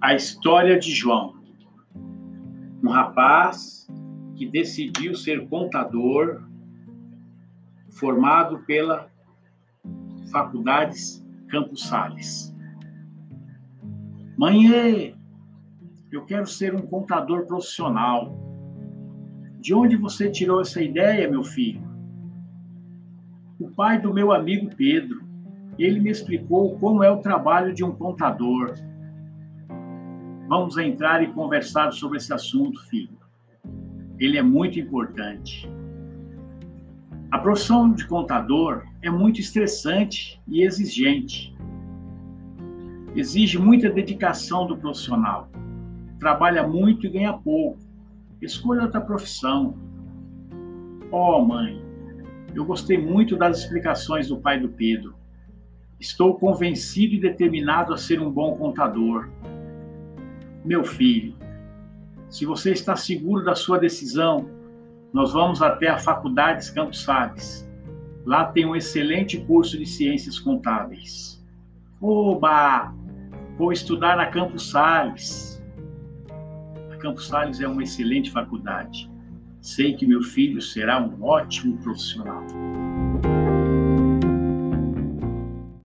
A história de João. Um rapaz que decidiu ser contador, formado pela Faculdades Campos Sales. Mãe, eu quero ser um contador profissional. De onde você tirou essa ideia, meu filho? O pai do meu amigo Pedro. Ele me explicou como é o trabalho de um contador. Vamos entrar e conversar sobre esse assunto, filho. Ele é muito importante. A profissão de contador é muito estressante e exigente. Exige muita dedicação do profissional. Trabalha muito e ganha pouco. Escolha outra profissão. Oh, mãe, eu gostei muito das explicações do pai do Pedro. Estou convencido e determinado a ser um bom contador. Meu filho, se você está seguro da sua decisão, nós vamos até a Faculdade Campos Sales. Lá tem um excelente curso de ciências contábeis. Oba! Vou estudar na Campos Sales. A Campos Sales é uma excelente faculdade. Sei que meu filho será um ótimo profissional.